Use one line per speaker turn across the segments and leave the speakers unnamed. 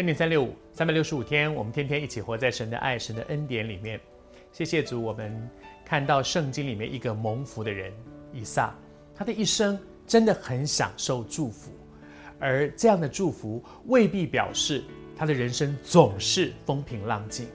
恩典三六五，三百六十五天，我们天天一起活在神的爱、神的恩典里面。谢谢主，我们看到圣经里面一个蒙福的人以撒，他的一生真的很享受祝福，而这样的祝福未必表示他的人生总是风平浪静。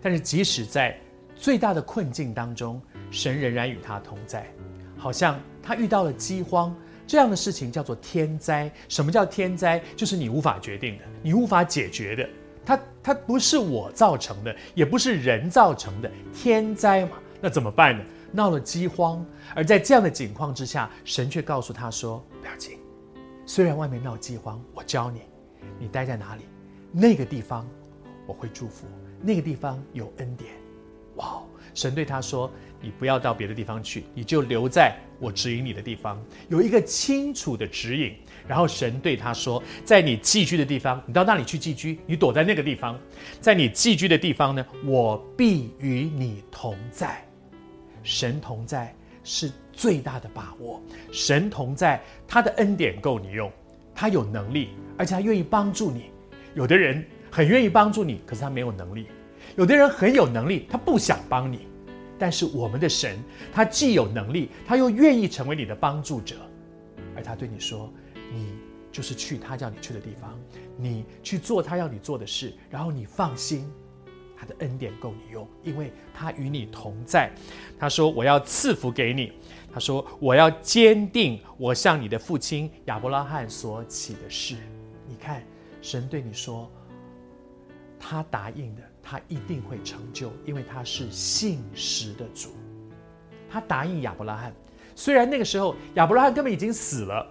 但是即使在最大的困境当中，神仍然与他同在。好像他遇到了饥荒这样的事情，叫做天灾。什么叫天灾？就是你无法决定的，你无法解决的。它它不是我造成的，也不是人造成的天灾嘛？那怎么办呢？闹了饥荒，而在这样的境况之下，神却告诉他说：“不要紧，虽然外面闹饥荒，我教你，你待在哪里，那个地方我会祝福，那个地方有恩典。”哇！神对他说：“你不要到别的地方去，你就留在我指引你的地方，有一个清楚的指引。”然后神对他说：“在你寄居的地方，你到那里去寄居，你躲在那个地方，在你寄居的地方呢，我必与你同在。神同在是最大的把握。神同在，他的恩典够你用，他有能力，而且他愿意帮助你。有的人很愿意帮助你，可是他没有能力。”有的人很有能力，他不想帮你，但是我们的神，他既有能力，他又愿意成为你的帮助者，而他对你说：“你就是去他叫你去的地方，你去做他要你做的事，然后你放心，他的恩典够你用，因为他与你同在。”他说：“我要赐福给你。”他说：“我要坚定我向你的父亲亚伯拉罕所起的誓。”你看，神对你说，他答应的。他一定会成就，因为他是信实的主。他答应亚伯拉罕，虽然那个时候亚伯拉罕根本已经死了，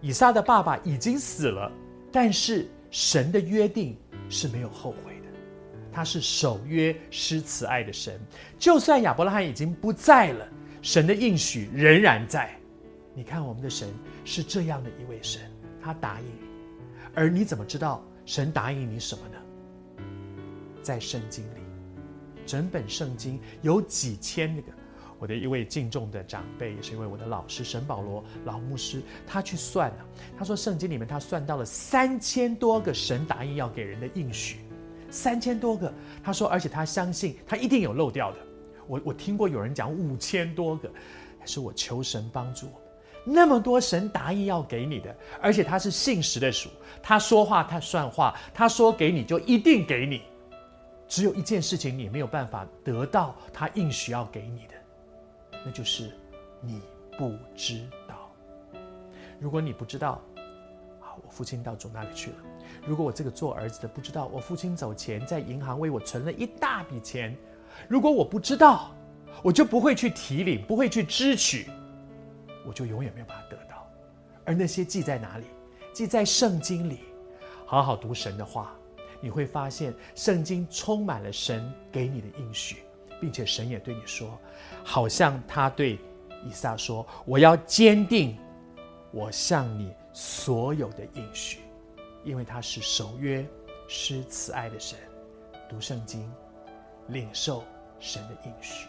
以撒的爸爸已经死了，但是神的约定是没有后悔的。他是守约施慈爱的神，就算亚伯拉罕已经不在了，神的应许仍然在。你看，我们的神是这样的一位神，他答应，而你怎么知道神答应你什么呢？在圣经里，整本圣经有几千个，我的一位敬重的长辈，也是一位我的老师沈保罗老牧师，他去算了，他说圣经里面他算到了三千多个神答应要给人的应许，三千多个，他说，而且他相信他一定有漏掉的，我我听过有人讲五千多个，还是我求神帮助我，那么多神答应要给你的，而且他是信实的主，他说话他算话，他说给你就一定给你。只有一件事情你没有办法得到他应许要给你的，那就是你不知道。如果你不知道，好，我父亲到主那里去了。如果我这个做儿子的不知道，我父亲走前在银行为我存了一大笔钱。如果我不知道，我就不会去提领，不会去支取，我就永远没有办法得到。而那些记在哪里？记在圣经里。好好读神的话。你会发现，圣经充满了神给你的应许，并且神也对你说，好像他对以撒说：“我要坚定我向你所有的应许，因为他是守约施慈爱的神。”读圣经，领受神的应许。